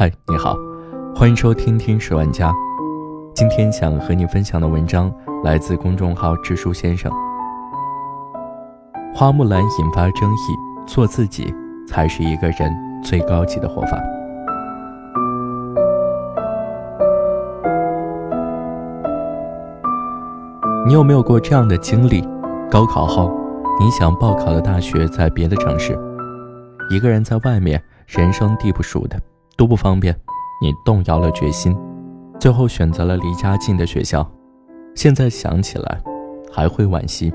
嗨，你好，欢迎收听《听十万家》。今天想和你分享的文章来自公众号“知书先生”。花木兰引发争议，做自己才是一个人最高级的活法。你有没有过这样的经历？高考后，你想报考的大学在别的城市，一个人在外面，人生地不熟的。都不方便，你动摇了决心，最后选择了离家近的学校。现在想起来，还会惋惜。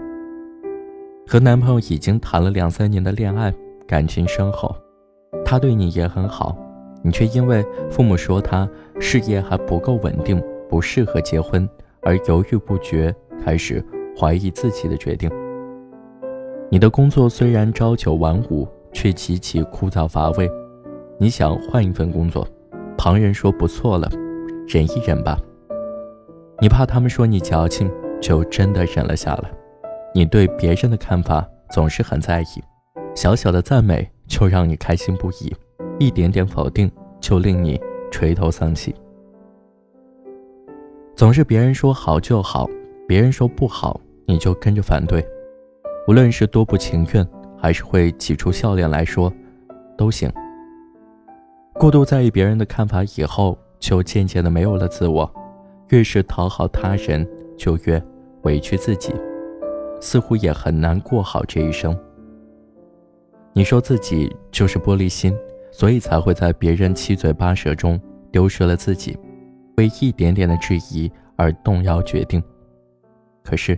和男朋友已经谈了两三年的恋爱，感情深厚，他对你也很好，你却因为父母说他事业还不够稳定，不适合结婚，而犹豫不决，开始怀疑自己的决定。你的工作虽然朝九晚五，却极其枯燥乏味。你想换一份工作，旁人说不错了，忍一忍吧。你怕他们说你矫情，就真的忍了下来。你对别人的看法总是很在意，小小的赞美就让你开心不已，一点点否定就令你垂头丧气。总是别人说好就好，别人说不好你就跟着反对，无论是多不情愿，还是会挤出笑脸来说，都行。过度在意别人的看法以后，就渐渐的没有了自我。越是讨好他人，就越委屈自己，似乎也很难过好这一生。你说自己就是玻璃心，所以才会在别人七嘴八舌中丢失了自己，为一点点的质疑而动摇决定。可是，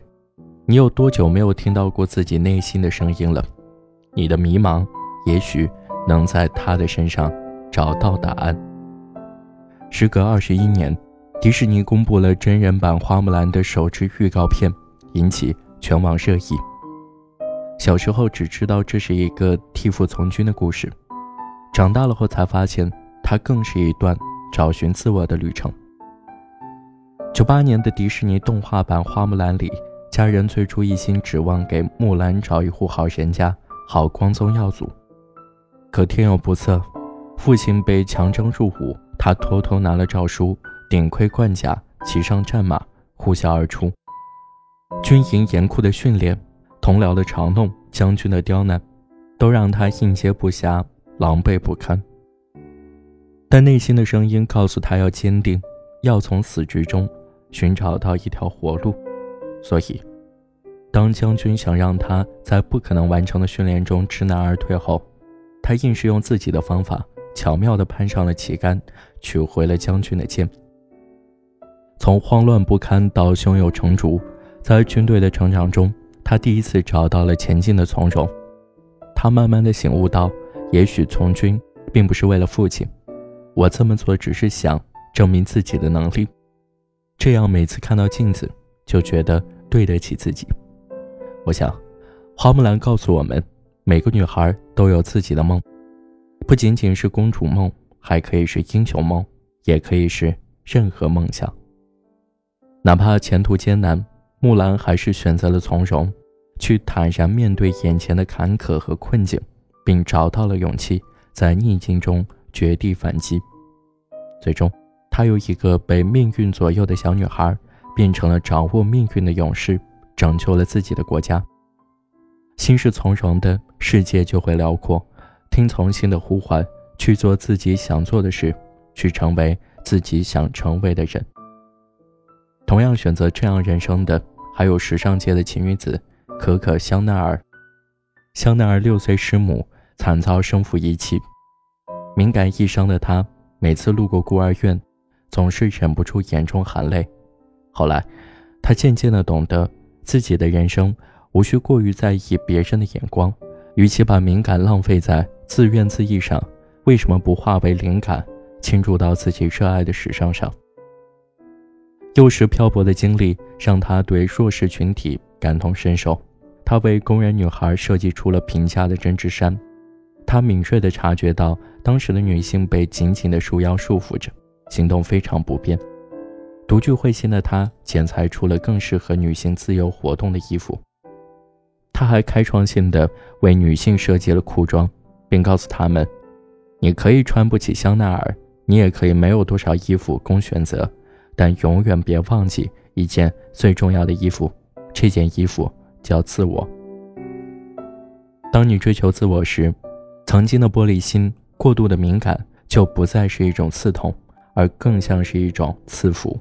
你有多久没有听到过自己内心的声音了？你的迷茫，也许能在他的身上。找到答案。时隔二十一年，迪士尼公布了真人版《花木兰》的首支预告片，引起全网热议。小时候只知道这是一个替父从军的故事，长大了后才发现，它更是一段找寻自我的旅程。九八年的迪士尼动画版《花木兰》里，家人最初一心指望给木兰找一户好人家，好光宗耀祖，可天有不测。父亲被强征入伍，他偷偷拿了诏书，顶盔贯甲，骑上战马，呼啸而出。军营严酷的训练，同僚的嘲弄，将军的刁难，都让他应接不暇，狼狈不堪。但内心的声音告诉他要坚定，要从死局中寻找到一条活路。所以，当将军想让他在不可能完成的训练中知难而退后，他硬是用自己的方法。巧妙地攀上了旗杆，取回了将军的剑。从慌乱不堪到胸有成竹，在军队的成长中，他第一次找到了前进的从容。他慢慢地醒悟到，也许从军并不是为了父亲，我这么做只是想证明自己的能力，这样每次看到镜子就觉得对得起自己。我想，花木兰告诉我们，每个女孩都有自己的梦。不仅仅是公主梦，还可以是英雄梦，也可以是任何梦想。哪怕前途艰难，木兰还是选择了从容，去坦然面对眼前的坎坷和困境，并找到了勇气，在逆境中绝地反击。最终，她由一个被命运左右的小女孩，变成了掌握命运的勇士，拯救了自己的国家。心是从容的，世界就会辽阔。听从心的呼唤，去做自己想做的事，去成为自己想成为的人。同样选择这样人生的，还有时尚界的奇女子可可香奈儿。香奈儿六岁失母，惨遭生父遗弃，敏感异伤的她，每次路过孤儿院，总是忍不住眼中含泪。后来，她渐渐地懂得，自己的人生无需过于在意别人的眼光，与其把敏感浪费在。自怨自艾上，为什么不化为灵感，倾注到自己热爱的时尚上？幼时漂泊的经历让他对弱势群体感同身受。他为工人女孩设计出了平价的针织衫。他敏锐地察觉到当时的女性被紧紧的束腰束缚着，行动非常不便。独具慧心的他剪裁出了更适合女性自由活动的衣服。他还开创性的为女性设计了裤装。并告诉他们：“你可以穿不起香奈儿，你也可以没有多少衣服供选择，但永远别忘记一件最重要的衣服，这件衣服叫自我。当你追求自我时，曾经的玻璃心、过度的敏感就不再是一种刺痛，而更像是一种赐福，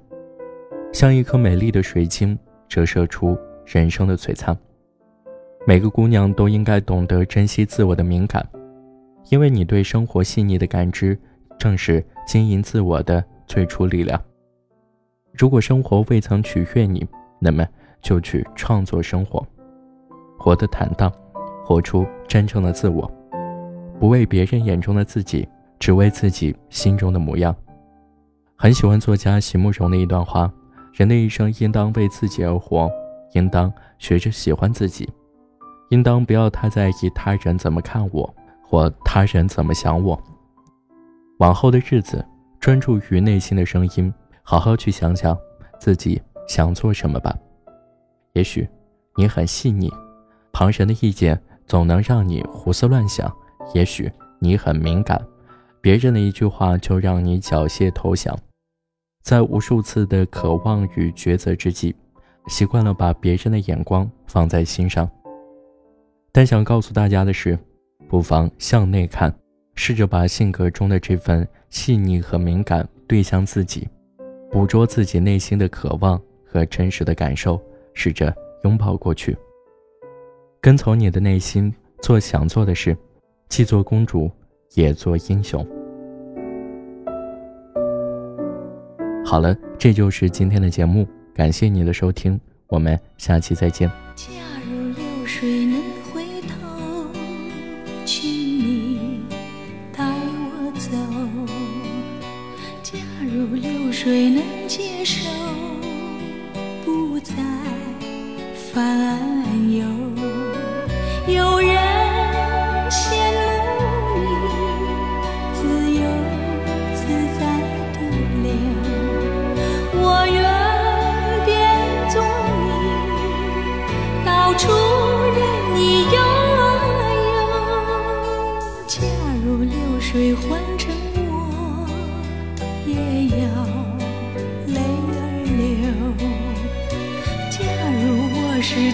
像一颗美丽的水晶，折射出人生的璀璨。每个姑娘都应该懂得珍惜自我的敏感，因为你对生活细腻的感知，正是经营自我的最初力量。如果生活未曾取悦你，那么就去创作生活，活得坦荡，活出真正的自我，不为别人眼中的自己，只为自己心中的模样。很喜欢作家席慕容的一段话：人的一生应当为自己而活，应当学着喜欢自己。应当不要太在意他人怎么看我，或他人怎么想我。往后的日子，专注于内心的声音，好好去想想自己想做什么吧。也许你很细腻，旁人的意见总能让你胡思乱想；也许你很敏感，别人的一句话就让你缴械投降。在无数次的渴望与抉择之际，习惯了把别人的眼光放在心上。但想告诉大家的是，不妨向内看，试着把性格中的这份细腻和敏感对向自己，捕捉自己内心的渴望和真实的感受，试着拥抱过去，跟从你的内心做想做的事，既做公主，也做英雄。好了，这就是今天的节目，感谢你的收听，我们下期再见。假如流水谁能接受不再烦忧？有人羡慕你自由自在的流，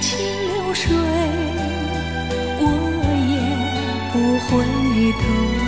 清流水，我也不回头。